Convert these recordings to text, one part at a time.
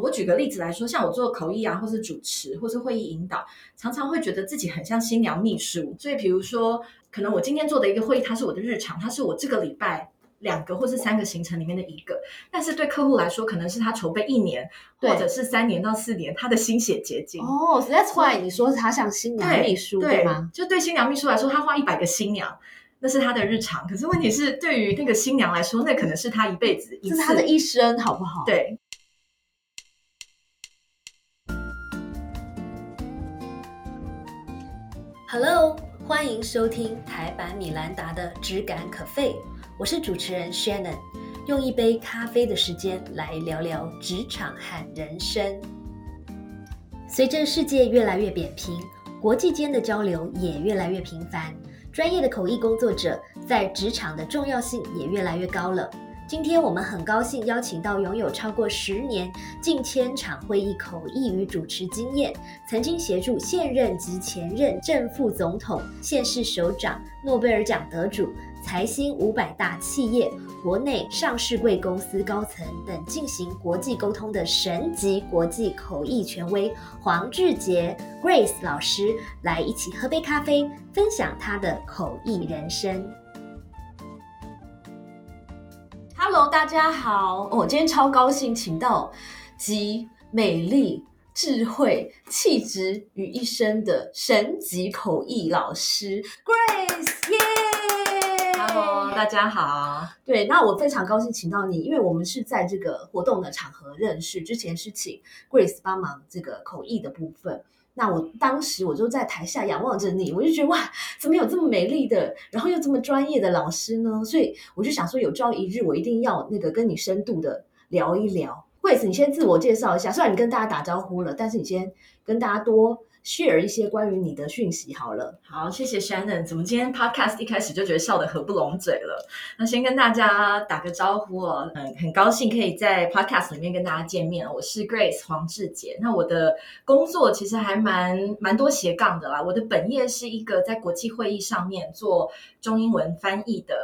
我举个例子来说，像我做口译啊，或是主持，或是会议引导，常常会觉得自己很像新娘秘书。所以，比如说，可能我今天做的一个会议，它是我的日常，它是我这个礼拜两个或是三个行程里面的一个。但是对客户来说，可能是他筹备一年，或者是三年到四年他的心血结晶。哦，That's why 你说他像新娘秘书对吗？就对新娘秘书来说，他花一百个新娘，那是他的日常。可是问题是，对于那个新娘来说，那可能是他一辈子，是他的一生，好不好？对。Hello，欢迎收听台版米兰达的《只感可废》，我是主持人 Shannon，用一杯咖啡的时间来聊聊职场和人生。随着世界越来越扁平，国际间的交流也越来越频繁，专业的口译工作者在职场的重要性也越来越高了。今天我们很高兴邀请到拥有超过十年、近千场会议口译与主持经验，曾经协助现任及前任正副总统、现市首长、诺贝尔奖得主、财新五百大企业、国内上市贵公司高层等进行国际沟通的神级国际口译权威黄志杰 Grace 老师，来一起喝杯咖啡，分享他的口译人生。Hello，大家好！我今天超高兴，请到集美丽、智慧、气质于一身的神级口译老师 Grace，耶！Hello，大家好。对，那我非常高兴请到你，因为我们是在这个活动的场合认识，之前是请 Grace 帮忙这个口译的部分。那我当时我就在台下仰望着你，我就觉得哇，怎么有这么美丽的，然后又这么专业的老师呢？所以我就想说，有朝一日我一定要那个跟你深度的聊一聊。惠子，你先自我介绍一下，虽然你跟大家打招呼了，但是你先跟大家多。share 一些关于你的讯息好了，好，谢谢 Shannon。怎么今天 podcast 一开始就觉得笑得合不拢嘴了？那先跟大家打个招呼哦，嗯，很高兴可以在 podcast 里面跟大家见面。我是 Grace 黄志杰。那我的工作其实还蛮蛮多斜杠的啦。我的本业是一个在国际会议上面做中英文翻译的。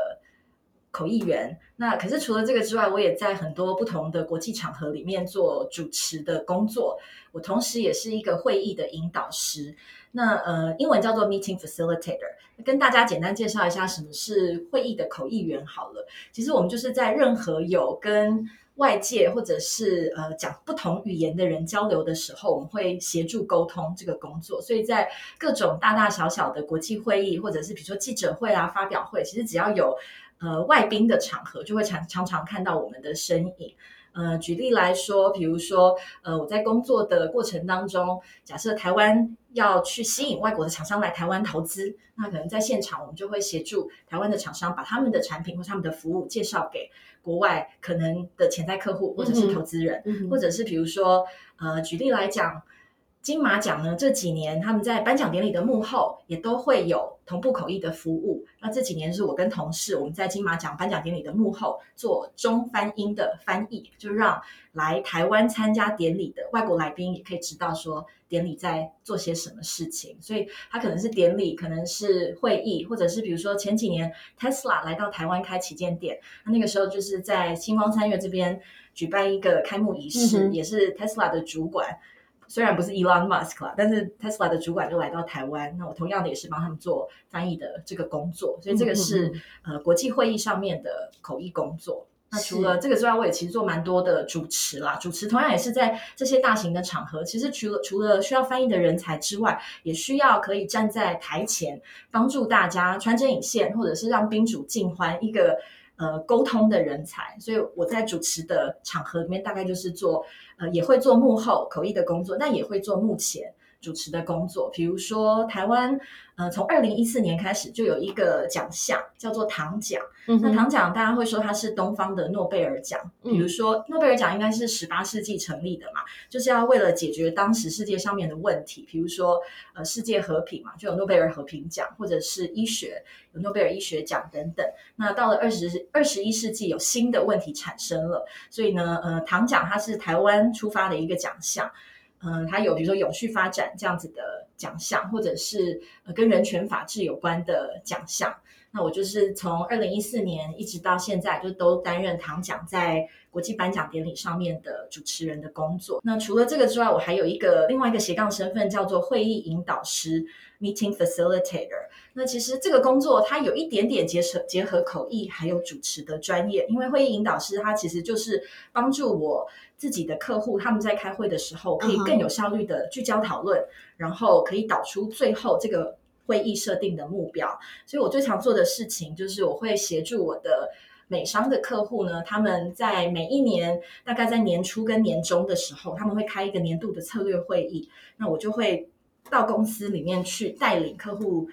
口译员，那可是除了这个之外，我也在很多不同的国际场合里面做主持的工作。我同时也是一个会议的引导师，那呃，英文叫做 Meeting Facilitator。跟大家简单介绍一下什么是会议的口译员好了。其实我们就是在任何有跟外界或者是呃讲不同语言的人交流的时候，我们会协助沟通这个工作。所以在各种大大小小的国际会议，或者是比如说记者会啊、发表会，其实只要有。呃，外宾的场合就会常常常看到我们的身影。呃，举例来说，比如说，呃，我在工作的过程当中，假设台湾要去吸引外国的厂商来台湾投资，那可能在现场我们就会协助台湾的厂商把他们的产品或他们的服务介绍给国外可能的潜在客户或者是投资人，或者是比如说，呃，举例来讲。金马奖呢这几年，他们在颁奖典礼的幕后也都会有同步口译的服务。那这几年是我跟同事我们在金马奖颁奖典礼的幕后做中翻英的翻译，就让来台湾参加典礼的外国来宾也可以知道说典礼在做些什么事情。所以它可能是典礼，可能是会议，或者是比如说前几年 Tesla 来到台湾开旗舰店，那那个时候就是在星光三月这边举办一个开幕仪式，也是 Tesla 的主管。虽然不是 Elon Musk 啦，但是 Tesla 的主管就来到台湾，那我同样的也是帮他们做翻译的这个工作，所以这个是呃国际会议上面的口译工作。那除了这个之外，我也其实做蛮多的主持啦，主持同样也是在这些大型的场合，其实除了除了需要翻译的人才之外，也需要可以站在台前帮助大家穿针引线，或者是让宾主尽欢一个。呃，沟通的人才，所以我在主持的场合里面，大概就是做呃，也会做幕后口译的工作，但也会做幕前。主持的工作，比如说台湾，呃，从二零一四年开始就有一个奖项叫做唐奖。那唐奖大家会说它是东方的诺贝尔奖。比如说诺贝尔奖应该是十八世纪成立的嘛，就是要为了解决当时世界上面的问题，比如说呃世界和平嘛，就有诺贝尔和平奖，或者是医学有诺贝尔医学奖等等。那到了二十二十一世纪，有新的问题产生了，所以呢，呃，唐奖它是台湾出发的一个奖项。嗯，它有比如说永续发展这样子的奖项，或者是呃跟人权法治有关的奖项。那我就是从二零一四年一直到现在，就都担任唐奖在国际颁奖典礼上面的主持人的工作。那除了这个之外，我还有一个另外一个斜杠身份，叫做会议引导师 （Meeting Facilitator）。那其实这个工作它有一点点结合结合口译还有主持的专业，因为会议引导师他其实就是帮助我自己的客户他们在开会的时候可以更有效率的聚焦讨论，然后可以导出最后这个。会议设定的目标，所以我最常做的事情就是我会协助我的美商的客户呢，他们在每一年大概在年初跟年终的时候，他们会开一个年度的策略会议，那我就会到公司里面去带领客户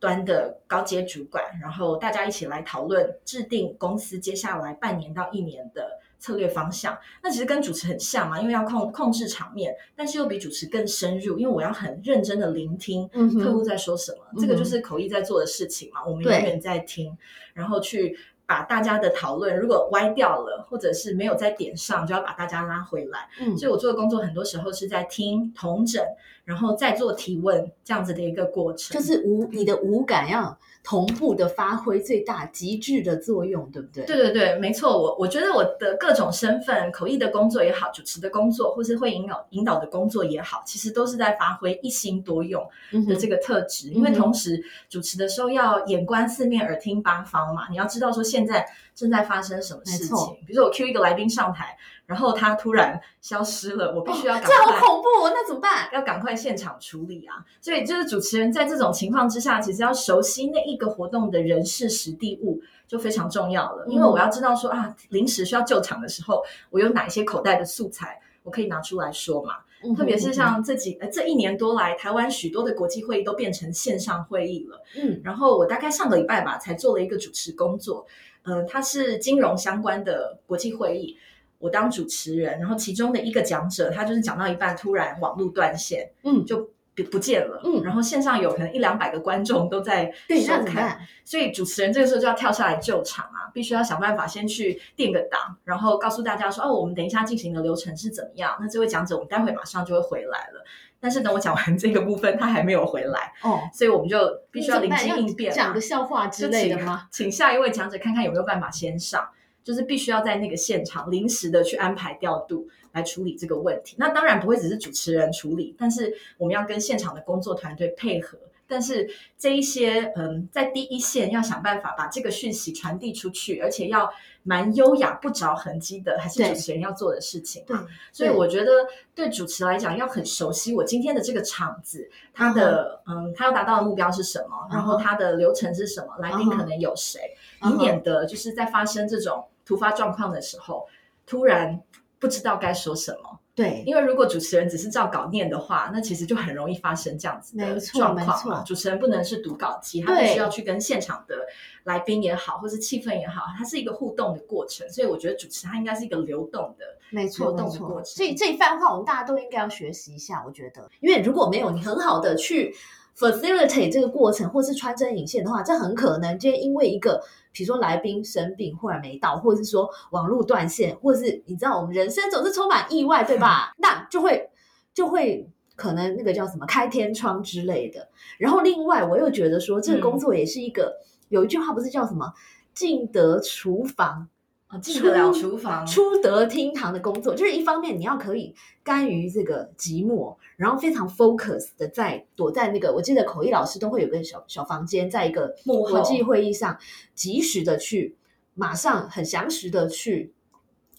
端的高阶主管，然后大家一起来讨论制定公司接下来半年到一年的。策略方向，那其实跟主持很像嘛，因为要控控制场面，但是又比主持更深入，因为我要很认真的聆听客户在说什么，这个就是口译在做的事情嘛，我们永远在听，然后去。把大家的讨论如果歪掉了，或者是没有在点上，就要把大家拉回来。嗯，所以我做的工作很多时候是在听、同整，然后再做提问，这样子的一个过程。就是五你的五感要同步的发挥最大极致的作用，对不对？对对对，没错。我我觉得我的各种身份，口译的工作也好，主持的工作，或是会引导引导的工作也好，其实都是在发挥一心多用的这个特质。因为同时主持的时候要眼观四面，耳听八方嘛，你要知道说。现在正在发生什么事情？比如说我 Q 一个来宾上台，然后他突然消失了，我必须要赶快，这好恐怖，那怎么办？要赶快现场处理啊！所以就是主持人在这种情况之下，其实要熟悉那一个活动的人事、实地物就非常重要了。因为我要知道说啊，临时需要救场的时候，我有哪一些口袋的素材，我可以拿出来说嘛。特别是像这几呃这一年多来，台湾许多的国际会议都变成线上会议了。嗯，然后我大概上个礼拜吧，才做了一个主持工作。呃，它是金融相关的国际会议，我当主持人，然后其中的一个讲者，他就是讲到一半，突然网络断线，嗯，就。不不见了，嗯，然后线上有可能一两百个观众都在收看，所以主持人这个时候就要跳下来救场啊，必须要想办法先去定个档，然后告诉大家说，哦，我们等一下进行的流程是怎么样？那这位讲者，我们待会马上就会回来了。但是等我讲完这个部分，他还没有回来，哦，所以我们就必须要临机应变，讲个笑话之类的吗？请下一位讲者看看有没有办法先上，就是必须要在那个现场临时的去安排调度。来处理这个问题，那当然不会只是主持人处理，但是我们要跟现场的工作团队配合。但是这一些，嗯，在第一线要想办法把这个讯息传递出去，而且要蛮优雅、不着痕迹的，还是主持人要做的事情。对，所以我觉得对主持来讲，要很熟悉我今天的这个场子，它的，嗯，它要达到的目标是什么，然后它的流程是什么，来宾可能有谁，以免得就是在发生这种突发状况的时候，突然。不知道该说什么，对，因为如果主持人只是照稿念的话，那其实就很容易发生这样子的状况嘛。主持人不能是读稿机，他必须要去跟现场的来宾也好，或是气氛也好，它是一个互动的过程。所以我觉得主持它应该是一个流动的，没错，流动的过程。所以这一番话我们大家都应该要学习一下。我觉得，因为如果没有你很好的去。Facilitate 这个过程，或是穿针引线的话，这很可能就因为一个，比如说来宾生病忽然没到，或者是说网络断线，或者是你知道我们人生总是充满意外，对吧？那就会就会可能那个叫什么开天窗之类的。然后另外我又觉得说，这个工作也是一个有一句话不是叫什么“进得厨房”。啊进得了厨房，出得厅堂的工作，就是一方面你要可以甘于这个寂寞，然后非常 focus 的在躲在那个，我记得口译老师都会有个小小房间，在一个国际会议上，及时的去，马上很详实的去，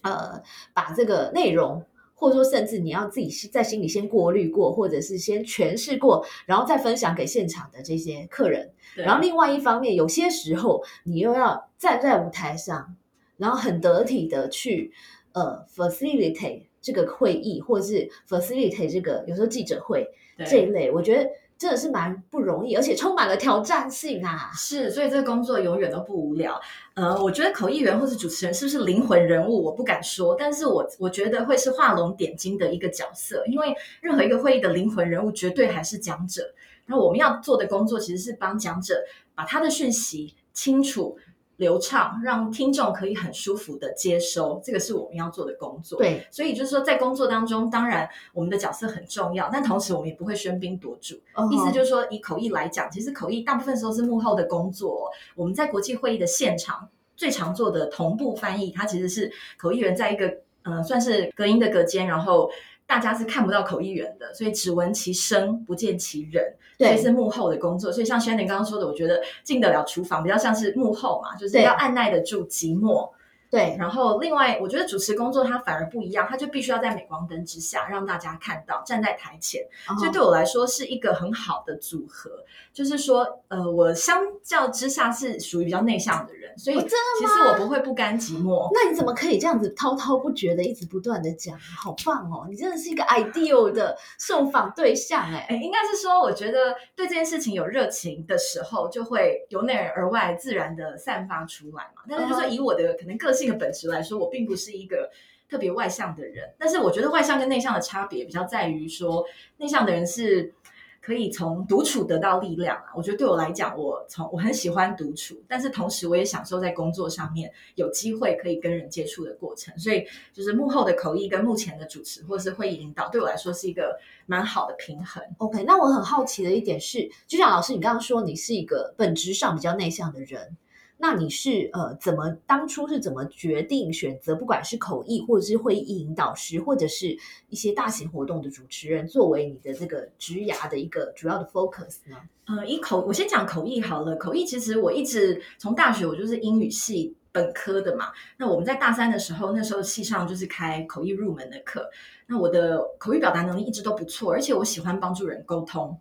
呃，把这个内容，或者说甚至你要自己在心里先过滤过，或者是先诠释过，然后再分享给现场的这些客人。然后另外一方面，有些时候你又要站在舞台上。然后很得体的去呃 facilitate 这个会议，或者是 facilitate 这个有时候记者会这一类，我觉得真的是蛮不容易，而且充满了挑战性啊。是，所以这个工作永远都不无聊。呃，我觉得口译员或是主持人是不是灵魂人物，我不敢说，但是我我觉得会是画龙点睛的一个角色，因为任何一个会议的灵魂人物绝对还是讲者。然后我们要做的工作其实是帮讲者把他的讯息清楚。流畅，让听众可以很舒服的接收，这个是我们要做的工作。对，所以就是说，在工作当中，当然我们的角色很重要，但同时我们也不会喧宾夺主。嗯意思就是说，以口译来讲，其实口译大部分时候是幕后的工作。我们在国际会议的现场最常做的同步翻译，它其实是口译员在一个呃算是隔音的隔间，然后大家是看不到口译员的，所以只闻其声不见其人，所以是幕后的工作。所以像 Shannon 刚刚说的，我觉得进得了厨房比较像是幕后嘛，就是对要按耐得住寂寞。对，然后另外，我觉得主持工作它反而不一样，它就必须要在镁光灯之下让大家看到，站在台前。所以对我来说是一个很好的组合。就是说，呃，我相较之下是属于比较内向的人，所以其实我不会不甘寂寞。那你怎么可以这样子滔滔不绝的一直不断的讲？好棒哦！你真的是一个 ideal 的受访对象哎。哎，应该是说，我觉得对这件事情有热情的时候，就会由内而外自然的散发出来嘛。但是，就是以我的可能个性性的本质来说，我并不是一个特别外向的人。但是，我觉得外向跟内向的差别比较在于说，内向的人是可以从独处得到力量啊。我觉得对我来讲，我从我很喜欢独处，但是同时我也享受在工作上面有机会可以跟人接触的过程。所以，就是幕后的口译跟目前的主持或者是会议引导，对我来说是一个蛮好的平衡。OK，那我很好奇的一点是，就像老师你刚刚说，你是一个本质上比较内向的人，那你是呃怎么当初是怎么决定选择，不管是口译或者是会议引导师，或者是一些大型活动的主持人，作为你的这个职涯的一个主要的 focus 呢？呃，以口我先讲口译好了。口译其实我一直从大学我就是英语系本科的嘛。那我们在大三的时候，那时候系上就是开口译入门的课。那我的口语表达能力一直都不错，而且我喜欢帮助人沟通。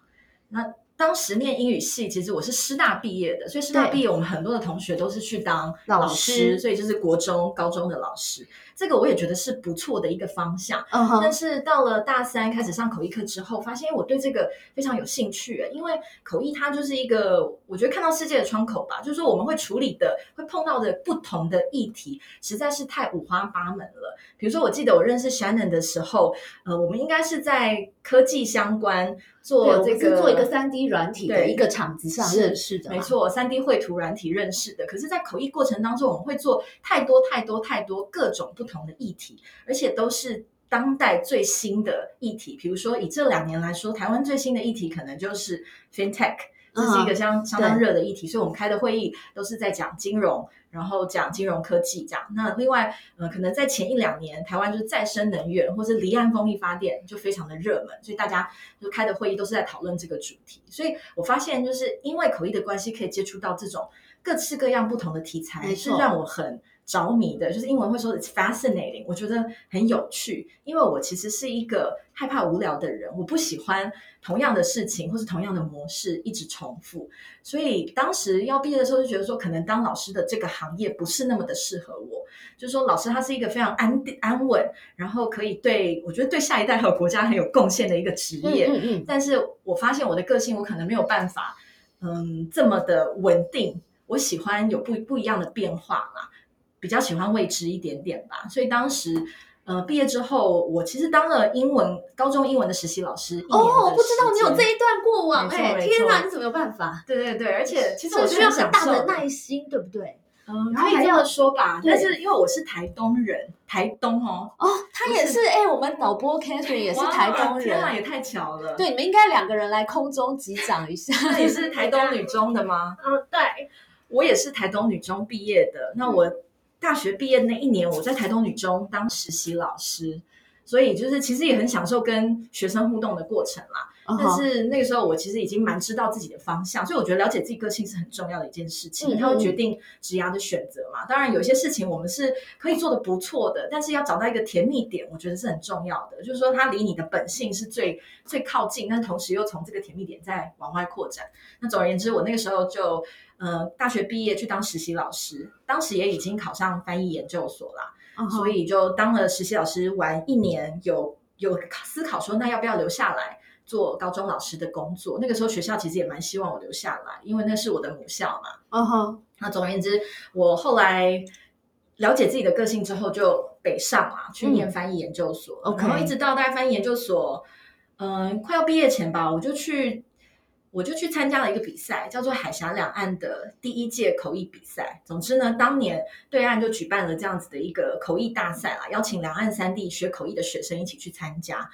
那当时念英语系，其实我是师大毕业的，所以师大对毕业，我们很多的同学都是去当老老师所以就是国中、高中的老师。这个我也觉得是不错的一个方向。但是到了大三开始上口译课之后，发现我对这个非常有兴趣，因为口译它就是一个我觉得看到世界的窗口吧，就是说我们会处理的、会碰到的不同的议题，实在是太五花八门了。比如说，我记得我认识 Shannon 的时候，呃，我们应该是在科技相关做这个做一个三 D 软体的一个场子上是认识的，没错，三 D 绘图软体认识的。可是，在口译过程当中，我们会做太多太多太多各种不同的议题，而且都是当代最新的议题。比如说，以这两年来说，台湾最新的议题可能就是 FinTech，这是一个相相当热的议题。所以，我们开的会议都是在讲金融，然后讲金融科技这样。那另外，呃，可能在前一两年，台湾就是再生能源或是离岸风力发电就非常的热门，所以大家就开的会议都是在讨论这个主题。所以我发现，就是因为口译的关系，可以接触到这种各式各样不同的题材，是让我很着迷的。就是英文会说 it's fascinating，我觉得很有趣，因为我其实是一个害怕无聊的人，我不喜欢同样的事情或是同样的模式一直重复。所以当时要毕业的时候，就觉得说，可能当老师的这个行业不是那么的适合我。就是说，老师他是一个非常安定安稳，然后可以对我觉得对下一代还有国家很有贡献的一个职业。嗯嗯嗯，但是我发现我的个性，我可能没有办法，嗯，这么的稳定。我喜欢有不不一样的变化啦，比较喜欢未知一点点吧。所以当时，呃，毕业之后，我其实当了英文高中英文的实习老师哦，我不知道你有这一段过往，哎，天哪，你怎么有办法？对对对，而且其实我需要很大的耐心，对不对？嗯，然后还要可以这样说吧。但是因为我是台东人，台东哦，哦，他也是，哎，我们导播 Catherine 也是台东人天哪，人，也太巧了。，对，你们应该两个人来空中击掌一下。那你是台东女中的吗？嗯，对，我也是台东女中毕业的。那我大学毕业那一年，我在台东女中当实习老师，所以就是其实也很享受跟学生互动的过程啦。嗯但是那个时候我其实已经蛮知道自己的方向，所以我觉得了解自己个性是很重要的一件事情，嗯它会决定职涯的选择嘛。当然有些事情我们是可以做的不错的，但是要找到一个甜蜜点，我觉得是很重要的。就是说它离你的本性是最最靠近，但同时又从这个甜蜜点再往外扩展。那总而言之，我那个时候就呃大学毕业去当实习老师，当时也已经考上翻译研究所啦。所以就当了实习老师玩一年，有有思考说，那要不要留下来做高中老师的工作？那个时候学校其实也蛮希望我留下来，因为那是我的母校嘛。嗯哼，那总而言之，我后来了解自己的个性之后，就北上啊，去念翻译研究所。然后一直到大概翻译研究所，嗯、快要毕业前吧，我就去。我就去参加了一个比赛，叫做海峡两岸的第一届口译比赛。总之呢，当年对岸就举办了这样子的一个口译大赛啦，邀请两岸三地学口译的学生一起去参加。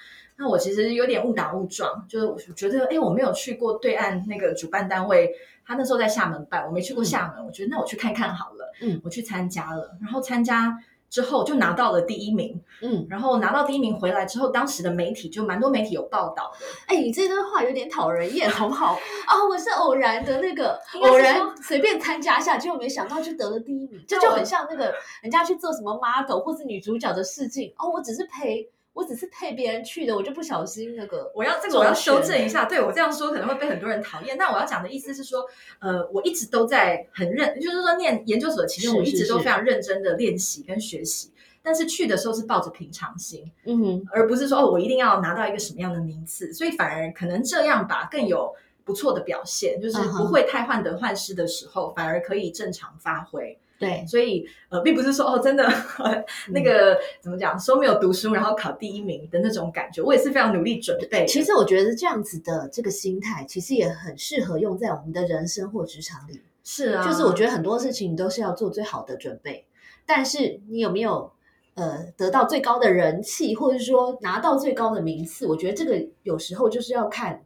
那我其实有点误打误撞，就是我觉得，哎，我没有去过对岸那个主办单位，他那时候在厦门办，我没去过厦门，我觉得那我去看看好了。嗯，我去参加了，然后参加。之后就拿到了第一名，嗯，然后拿到第一名回来之后，当时的媒体就蛮多媒体有报道的。哎，你这段话有点讨人厌，好不好？啊，我是偶然的那个，偶然随便参加一下，结果没想到就得了第一名，这就很像那个人家去做什么 model 或是女主角的试镜，哦，我只是陪。我只是陪别人去的，我就不小心那个。我要这个我要修正一下，对我这样说可能会被很多人讨厌。但我要讲的意思是说，呃，我一直都在很认，就是说念研究所期间，我一直都非常认真的练习跟学习。但是去的时候是抱着平常心，嗯哼，而不是说哦，我一定要拿到一个什么样的名次。所以反而可能这样吧，更有不错的表现，就是不会太患得患失的时候，反而可以正常发挥。对，所以呃，并不是说哦，真的那个怎么讲，说没有读书然后考第一名的那种感觉，我也是非常努力准备。其实我觉得这样子的这个心态，其实也很适合用在我们的人生或职场里。是啊，就是我觉得很多事情都是要做最好的准备，但是你有没有呃得到最高的人气，或者说拿到最高的名次？我觉得这个有时候就是要看。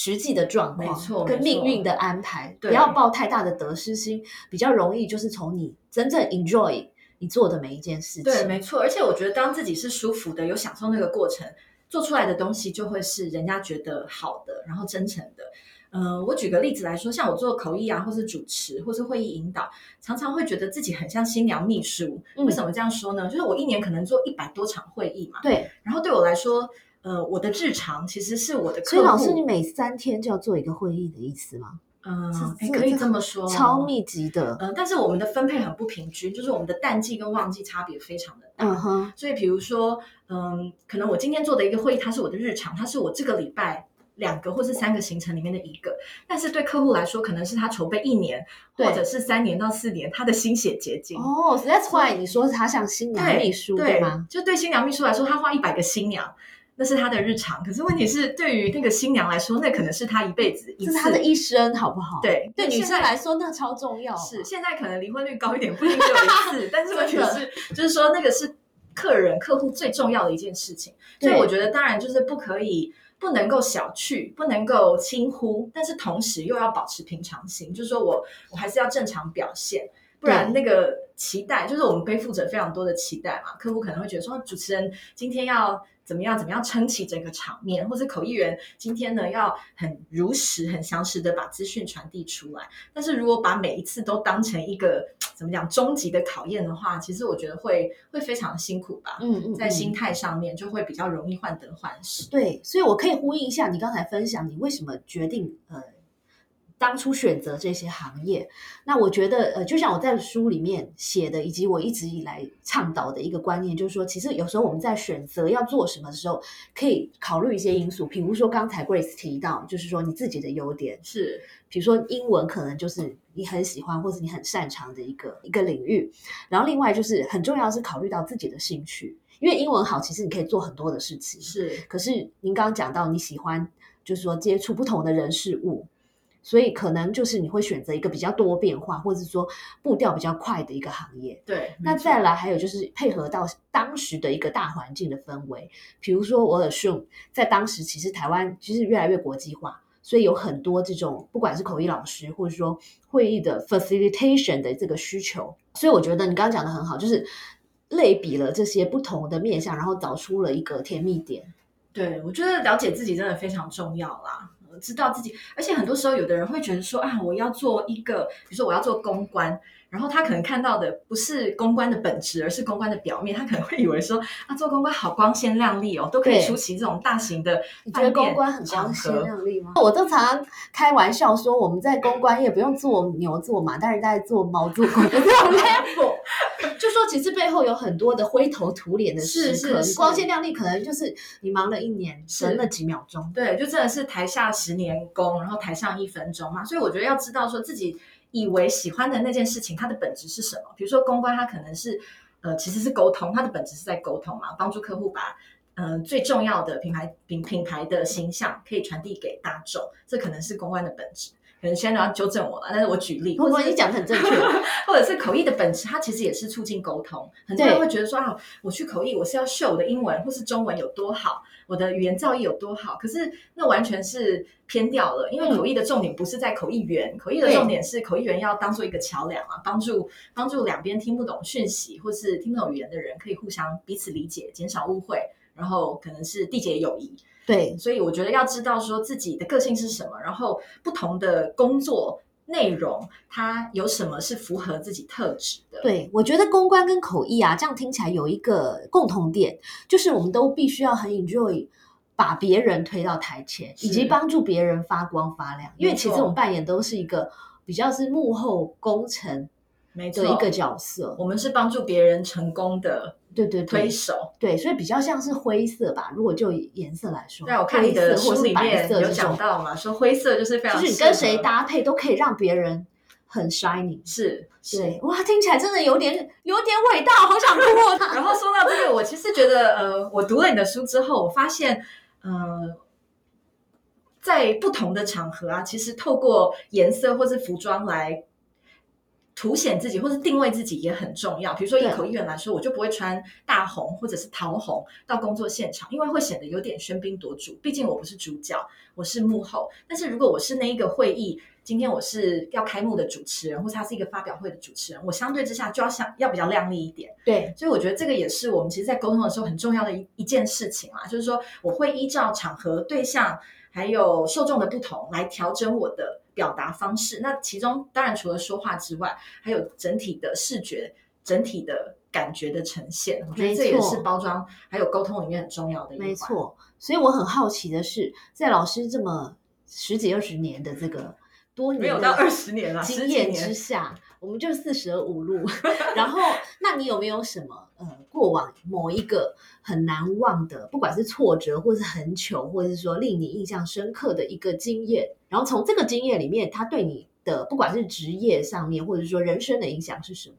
实际的状况，没错，跟命运的安排，不要抱太大的得失心，比较容易就是从你真正 enjoy 你做的每一件事情。对，没错。而且我觉得，当自己是舒服的，有享受那个过程，做出来的东西就会是人家觉得好的，然后真诚的。嗯，我举个例子来说，像我做口译啊，或是主持，或是会议引导，常常会觉得自己很像新娘秘书。为什么这样说呢？就是我一年可能做一百多场会议嘛。对。然后对我来说。呃，我的日常其实是我的客户。所以老师，你每三天就要做一个会议的意思吗？嗯，可以这么说，超密集的。嗯，但是我们的分配很不平均，就是我们的淡季跟旺季差别非常的大。嗯哼。所以比如说，嗯，可能我今天做的一个会议，它是我的日常，它是我这个礼拜两个或是三个行程里面的一个。但是对客户来说，可能是他筹备一年，或者是三年到四年，他的心血结晶。哦，That's why 你说他像新娘秘书对吗？就对新娘秘书来说，他花一百个新娘。那是他的日常，可是问题是，对于那个新娘来说，那可能是他一辈子，是他的一生，好不好？对，对女生来说，那超重要。是现在可能离婚率高一点，不一定只有一次，但是问题是，就是说那个是客人、客户最重要的一件事情。所以我觉得，当然就是不可以，不能够小觑，不能够轻忽，但是同时又要保持平常心，就是说我我还是要正常表现，不然那个期待，就是我们背负着非常多的期待嘛。客户可能会觉得说，主持人今天要。怎么样？怎么样撑起整个场面？或者口译员今天呢，要很如实、很详实的把资讯传递出来。但是如果把每一次都当成一个怎么讲终极的考验的话，其实我觉得会会非常辛苦吧。嗯嗯，在心态上面就会比较容易患得患失。对，所以我可以呼应一下你刚才分享，你为什么决定呃。当初选择这些行业，那我觉得，呃，就像我在书里面写的，以及我一直以来倡导的一个观念，就是说，其实有时候我们在选择要做什么的时候，可以考虑一些因素，比如说刚才 Grace 提到，就是说你自己的优点是，比如说英文可能就是你很喜欢或者你很擅长的一个一个领域，然后另外就是很重要是考虑到自己的兴趣，因为英文好，其实你可以做很多的事情，是。可是您刚刚讲到你喜欢，就是说接触不同的人事物。所以可能就是你会选择一个比较多变化，或者是说步调比较快的一个行业。对，那再来还有就是配合到当时的一个大环境的氛围，比如说我 assume 在当时其实台湾其实越来越国际化，所以有很多这种不管是口译老师或者说会议的 facilitation 的这个需求。所以我觉得你刚刚讲的很好，就是类比了这些不同的面向，然后找出了一个甜蜜点。对，我觉得了解自己真的非常重要啦。知道自己，而且很多时候，有的人会觉得说啊，我要做一个，比如说我要做公关，然后他可能看到的不是公关的本质，而是公关的表面，他可能会以为说啊，做公关好光鲜亮丽哦，都可以出席这种大型的。你觉得公关很光鲜亮丽吗？我都常常开玩笑说，我们在公关业不用做牛做马，但是在做猫做狗的这种 level。就说其实背后有很多的灰头土脸的时刻，光鲜亮丽可能就是你忙了一年，神了几秒钟。对，就真的是台下十年功，然后台上一分钟嘛。所以我觉得要知道说自己以为喜欢的那件事情，它的本质是什么。比如说公关，它可能是呃其实是沟通，它的本质是在沟通嘛，帮助客户把。嗯、最重要的品牌品品牌的形象可以传递给大众，这可能是公关的本质。可能现在要纠正我了，但是我举例，不不，或者你讲的很正确。或者是口译的本质，它其实也是促进沟通。很多人会觉得说啊，我去口译，我是要秀我的英文或是中文有多好，我的语言造诣有多好。可是那完全是偏掉了，因为嗯口译的重点不是在口译员，口译的重点是口译员要当做一个桥梁啊，帮助帮助两边听不懂讯息或是听不懂语言的人可以互相彼此理解，减少误会，然后可能是缔结友谊。对，所以我觉得要知道说自己的个性是什么，然后不同的工作内容，它有什么是符合自己特质的。对，我觉得公关跟口译啊，这样听起来有一个共同点，就是我们都必须要很 enjoy 把别人推到台前，以及帮助别人发光发亮。因为其实我们扮演都是一个比较是幕后工程没错，的一个角色。我们是帮助别人成功的对对对推手。对，所以比较像是灰色吧。如果就以颜色来说，对，我看你的书里面有讲到嘛，说灰色就是非常就是你跟谁搭配都可以让别人很 shining。是是。对，哇，听起来真的有点有点伟大，好想哭哦。然后说到这个，我其实觉得，呃，我读了你的书之后，我发现，呃，在不同的场合啊，其实透过颜色或是服装来凸显自己，或是定位自己也很重要。比如说一口译员来说，我就不会穿大红或者是桃红到工作现场，因为会显得有点喧宾夺主。毕竟我不是主角，我是幕后。但是如果我是那一个会议，今天我是要开幕的主持人，或者他是一个发表会的主持人，我相对之下就要想要比较亮丽一点。对，所以我觉得这个也是我们其实，在沟通的时候很重要的一一件事情啦，就是说我会依照场合、对象还有受众的不同来调整我的表达方式。那其中当然除了说话之外，还有整体的视觉、整体的感觉的呈现。我觉得这也是包装还有沟通里面很重要的一环。没，错。所以我很好奇的是，在老师这么十几二十年的这个多年没有到二十年了，经验之。下，我们就四舍五入。然后，那你有没有什么呃过往某一个很难忘的，不管是挫折，或是很糗，或者是说令你印象深刻的一个经验？然后从这个经验里面，它对你的不管是职业上面，或者是说人生的影响是什么？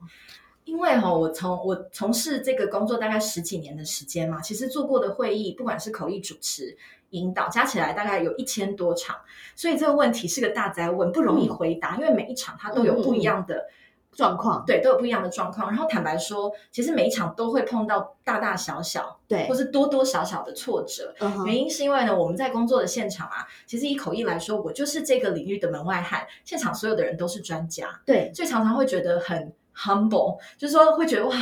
因为哈、我从我从事这个工作大概十几年的时间嘛，其实做过的会议，不管是口译主持、引导，加起来大概有一千多场，所以这个问题是个大灾问，不容易回答，因为每一场它都有不一样的。状况？对，都有不一样的状况。然后坦白说，其实每一场都会碰到大大小小，对或，是多多少少的挫折。原因是因为呢，我们在工作的现场啊，其实以口译来说，我就是这个领域的门外汉，现场所有的人都是专家。对，所以常常会觉得很 humble，就是说会觉得哇。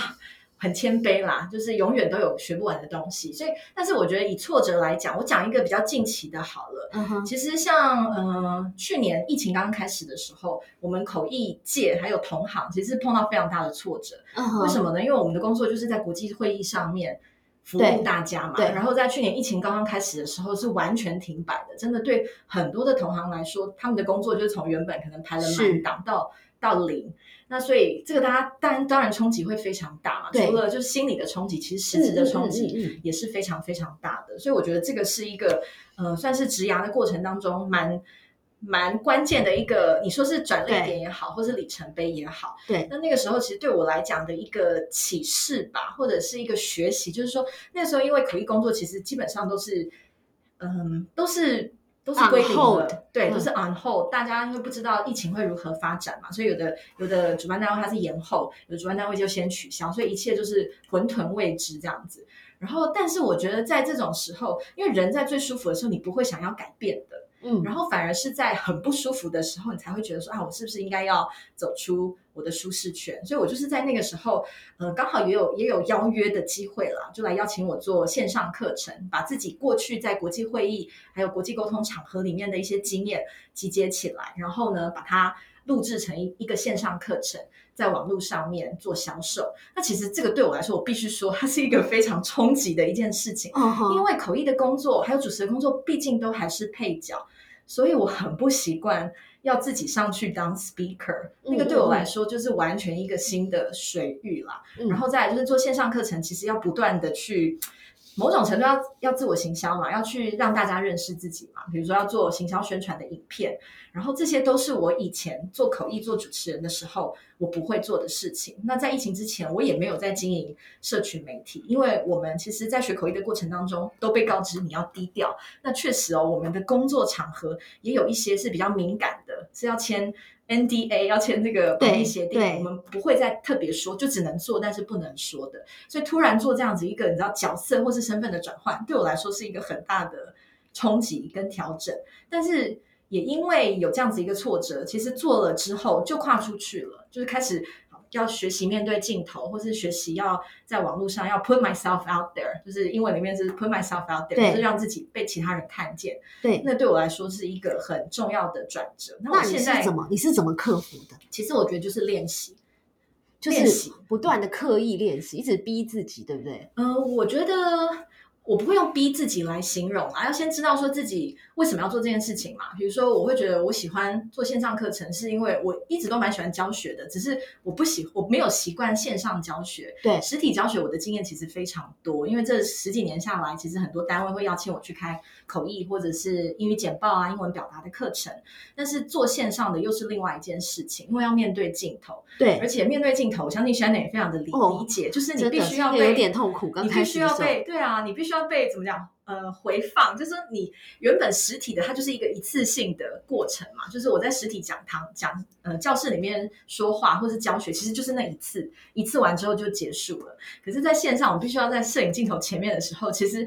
很谦卑啦，就是永远都有学不完的东西，所以，但是我觉得以挫折来讲，我讲一个比较近期的好了。嗯哼，其实像呃去年疫情刚刚开始的时候，我们口译界还有同行，其实是碰到非常大的挫折。嗯哼，为什么呢？因为我们的工作就是在国际会议上面服对务大家嘛。对然后在去年疫情刚刚开始的时候是完全停摆的，真的对很多的同行来说，他们的工作就是从原本可能排了是满档到到零。那所以这个大家当然当然冲击会非常大嘛。除了就是心理的冲击，其实实质的冲击也是非常非常大的。所以我觉得这个是一个呃，算是植牙的过程当中蛮。蛮关键的一个，你说是转捩点也好，或是里程碑也好，对那那个时候其实对我来讲的一个启示吧，或者是一个学习，就是说那时候因为口译工作其实基本上都是，嗯，都是都是归零了，对，嗯。都是 on hold，、大家又不知道疫情会如何发展嘛，所以有的有的主办单位它是延后，有的主办单位就先取消，所以一切就是混沌未知这样子。然后，但是我觉得在这种时候，因为人在最舒服的时候，你不会想要改变的，嗯，然后反而是在很不舒服的时候，你才会觉得说啊，我是不是应该要走出我的舒适圈？所以我就是在那个时候，呃，刚好也有也有邀约的机会了，就来邀请我做线上课程，把自己过去在国际会议还有国际沟通场合里面的一些经验集结起来，然后呢，把它录制成一一个线上课程。在网络上面做销售，那其实这个对我来说，我必须说，它是一个非常冲击的一件事情。因为口译的工作还有主持的工作，毕竟都还是配角，所以我很不习惯要自己上去当 speaker。嗯那个对我来说就是完全一个新的水域啦。嗯然后再来就是做线上课程，其实要不断的去某种程度要要自我行销嘛，要去让大家认识自己嘛。比如说要做行销宣传的影片，然后这些都是我以前做口译、做主持人的时候我不会做的事情。那在疫情之前，我也没有在经营社群媒体，因为我们其实，在学口译的过程当中都被告知你要低调。那确实哦，我们的工作场合也有一些是比较敏感的，是要签。NDA 要签这个保密协定，我们不会再特别说，就只能做，但是不能说的。所以突然做这样子一个你知道角色或是身份的转换，对我来说是一个很大的冲击跟调整。但是也因为有这样子一个挫折，其实做了之后就跨出去了，就是开始。要学习面对镜头，或是学习要在网络上要 put myself out there，就是英文里面是 put myself out there，就是让自己被其他人看见。对，那对我来说是一个很重要的转折。那你是怎么？你是怎么克服的？其实我觉得就是练习，就是不断的刻意练习，一直逼自己，对不对？嗯，我觉得。我不会用逼自己来形容啊，要先知道说自己为什么要做这件事情嘛。比如说，我会觉得我喜欢做线上课程，是因为我一直都蛮喜欢教学的，只是我不喜我没有习惯线上教学。对，实体教学我的经验其实非常多，因为这十几年下来，其实很多单位会邀请我去开口译或者是英语简报啊、英文表达的课程。但是做线上的又是另外一件事情，因为要面对镜头。对，而且面对镜头，我相信 Shannon 也非常的理理解，就是你必须要有点痛苦，你必须要被对啊，你必须要。要被怎么讲？呃，回放就是说，你原本实体的，它就是一个一次性的过程嘛。就是我在实体讲堂讲，呃，教室里面说话或是教学，其实就是那一次，一次完之后就结束了。可是，在线上，我必须要在摄影镜头前面的时候，其实，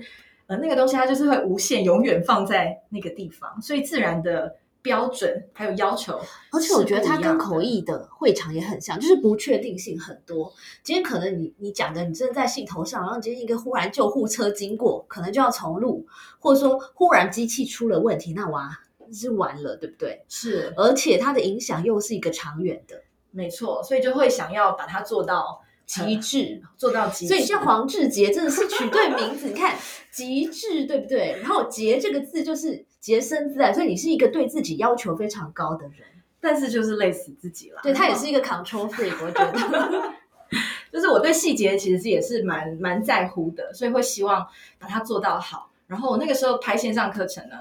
呃，那个东西它就是会无限永远放在那个地方，所以自然的。标准还有要求，而且我觉得它跟口译的会场也很像，就是不确定性很多。今天可能你你讲的，你真的在兴头上，然后今天一个忽然救护车经过，可能就要重录，或者说忽然机器出了问题，那哇，是完了，对不对？是，而且它的影响又是一个长远的，没错，所以就会想要把它做到。极致做到极致，所以像黄志杰真的是取对名字，你看极致对不对？然后杰这个字就是洁身自爱，所以你是一个对自己要求非常高的人，但是就是累死自己了。对他也是一个 control freak，我觉得，就是我对细节其实也是蛮蛮在乎的，所以会希望把它做到好。然后我那个时候拍线上课程呢。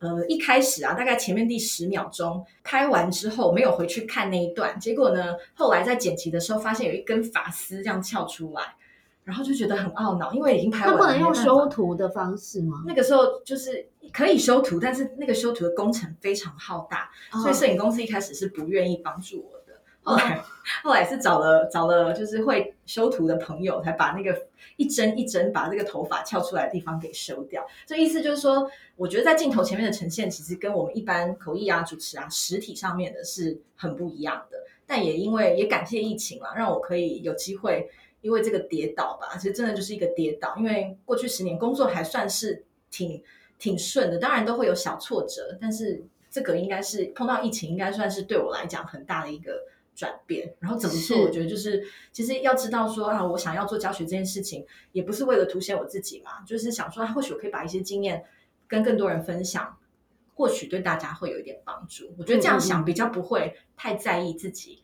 呃，一开始啊，大概前面第十秒钟拍完之后，没有回去看那一段，结果呢，后来在剪辑的时候发现有一根发丝这样翘出来，然后就觉得很懊恼，因为已经拍完，那不能用修图的方式吗？那个时候就是可以修图，但是那个修图的工程非常浩大，所以摄影公司一开始是不愿意帮助我的。后来，后来是找了找了，就是会修图的朋友，才把那个一针一针把这个头发翘出来的地方给修掉。这意思就是说，我觉得在镜头前面的呈现，其实跟我们一般口译啊、主持啊、实体上面的是很不一样的。但也因为也感谢疫情嘛，让我可以有机会，因为这个跌倒吧，其实真的就是一个跌倒。因为过去十年工作还算是挺挺顺的，当然都会有小挫折，但是这个应该是碰到疫情，应该算是对我来讲很大的一个。转变，然后怎么做？我觉得就是，其实要知道说啊，我想要做教学这件事情，也不是为了凸显我自己嘛，就是想说，或许我可以把一些经验跟更多人分享，或许对大家会有一点帮助。我觉得这样想比较不会太在意自己，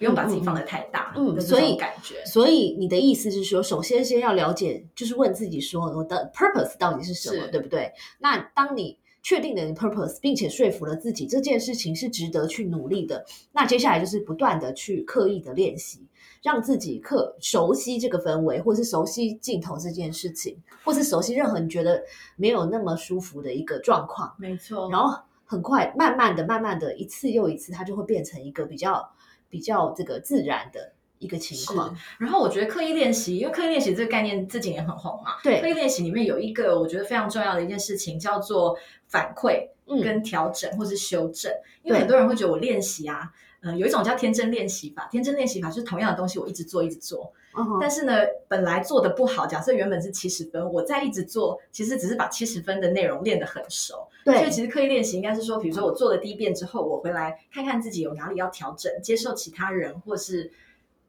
不用把自己放得太大。嗯，所以感觉，所以你的意思是说，首先先要了解，就是问自己说，我的 purpose 到底是什么，对不对？那当你。确定的 purpose，并且说服了自己这件事情是值得去努力的。那接下来就是不断的去刻意的练习，让自己刻熟悉这个氛围，或是熟悉镜头这件事情，或是熟悉任何你觉得没有那么舒服的一个状况。没错。然后很快，慢慢的、慢慢的，一次又一次，它就会变成一个比较、比较这个自然的。一个情况，然后我觉得刻意练习，因为刻意练习这个概念这几年很红嘛。对，刻意练习里面有一个我觉得非常重要的一件事情，叫做反馈跟调整或是修正。因为很多人会觉得我练习啊，嗯，有一种叫天真练习法。天真练习法就是同样的东西我一直做一直做，但是呢，本来做的不好，假设原本是七十分，我再一直做，其实只是把七十分的内容练得很熟。对，所以其实刻意练习应该是说，比如说我做了第一遍之后，我回来看看自己有哪里要调整，接受其他人或是。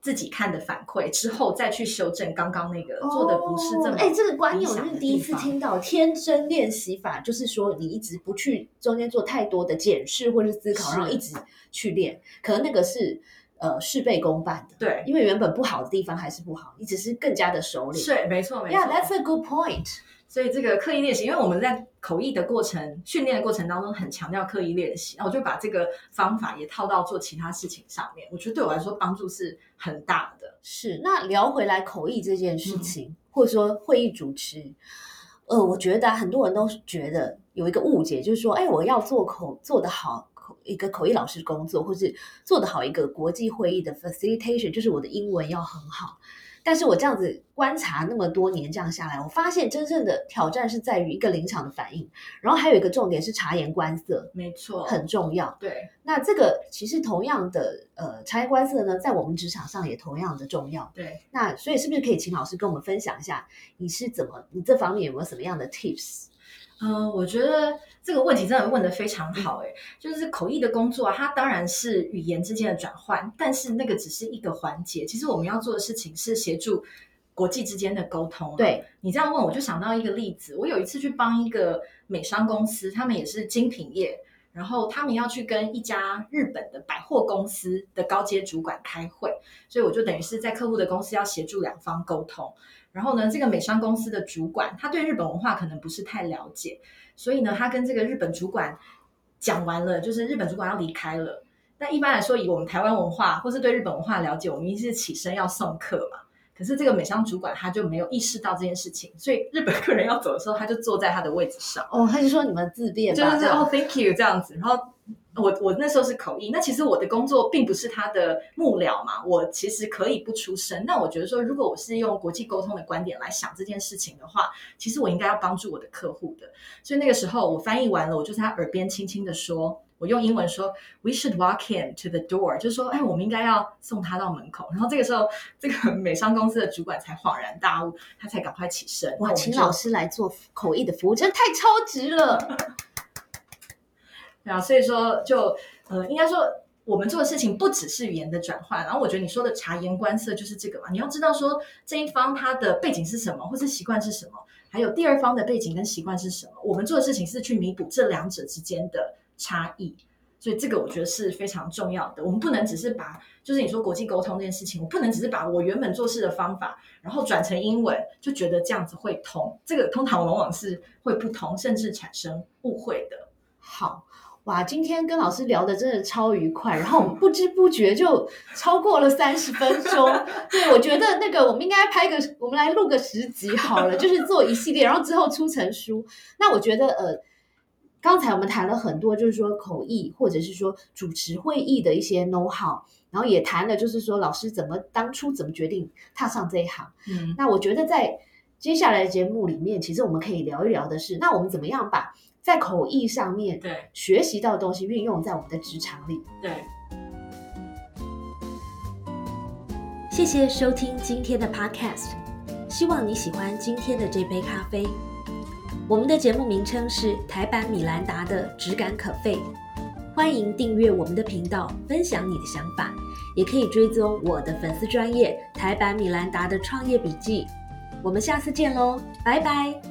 自己看的反馈之后，再去修正刚刚那个做的不是这么哎，这个观念我是第一次听到。天真练习法就是说，你一直不去中间做太多的检视或是思考，然后一直去练。可能那个是呃事倍功半的。对，因为原本不好的地方还是不好，你只是更加的熟练。是没错没错。Yeah, that's a good point. 所以这个刻意练习，因为我们在口译的过程、训练的过程当中，很强调刻意练习，然后我就把这个方法也套到做其他事情上面。我觉得对我来说帮助是很大的。是，那聊回来口译这件事情，或者说会议主持，呃，我觉得很多人都觉得有一个误解，就是说，哎，我要做口做得好口一个口译老师工作，或是做得好一个国际会议的 facilitation，就是我的英文要很好。但是我这样子观察那么多年，这样下来，我发现真正的挑战是在于一个临场的反应，然后还有一个重点是察言观色，没错，很重要。对，那这个其实同样的，呃，察言观色呢，在我们职场上也同样的重要。对，那所以是不是可以请老师跟我们分享一下，你是怎么，你这方面有没有什么样的 tips？嗯，我觉得这个问题真的问的非常好，哎，就是口译的工作啊，它当然是语言之间的转换，但是那个只是一个环节。其实我们要做的事情是协助国际之间的沟通。对你这样问，我就想到一个例子，我有一次去帮一个美商公司，他们也是精品业，然后他们要去跟一家日本的百货公司的高阶主管开会，所以我就等于是在客户的公司要协助两方沟通。然后呢，这个美商公司的主管他对日本文化可能不是太了解，所以呢，他跟这个日本主管讲完了，就是日本主管要离开了。那一般来说，以我们台湾文化或是对日本文化了解，我们一定是起身要送客嘛。可是这个美商主管他就没有意识到这件事情，所以日本客人要走的时候，他就坐在他的位置上。哦，他就说你们自便，就是哦，Thank you 这样子，然后。我我那时候是口译，那其实我的工作并不是他的幕僚嘛，我其实可以不出声。那我觉得说，如果我是用国际沟通的观点来想这件事情的话，其实我应该要帮助我的客户的。所以那个时候我翻译完了，我就在他耳边轻轻的说，我用英文说，We should walk him to the door，就是说，哎，我们应该要送他到门口。然后这个时候，这个美商公司的主管才恍然大悟，他才赶快起身。哇，请老师来做口译的服务，真的太超值了。对啊，所以说就呃，应该说我们做的事情不只是语言的转换，然后我觉得你说的察言观色就是这个嘛。你要知道说这一方他的背景是什么，或是习惯是什么，还有第二方的背景跟习惯是什么。我们做的事情是去弥补这两者之间的差异，所以这个我觉得是非常重要的。我们不能只是把就是你说国际沟通这件事情，我不能只是把我原本做事的方法，然后转成英文，就觉得这样子会通。这个通常往往是会不同，甚至产生误会的。好。哇，今天跟老师聊的真的超愉快，然后我们不知不觉就超过了三十分钟。对，我觉得那个我们应该拍个，我们来录个十集好了，就是做一系列，然后之后出成书。那我觉得，呃，刚才我们谈了很多，就是说口译或者是说主持会议的一些 know how，然后也谈了，就是说老师怎么当初怎么决定踏上这一行。嗯，那我觉得在接下来的节目里面，其实我们可以聊一聊的是，那我们怎么样把。在口译上面，对学习到的东西运用在我们的职场里。对，谢谢收听今天的 Podcast，希望你喜欢今天的这杯咖啡。我们的节目名称是台版米兰达的质感可废，欢迎订阅我们的频道，分享你的想法，也可以追踪我的粉丝专业台版米兰达的创业笔记。我们下次见喽，拜拜。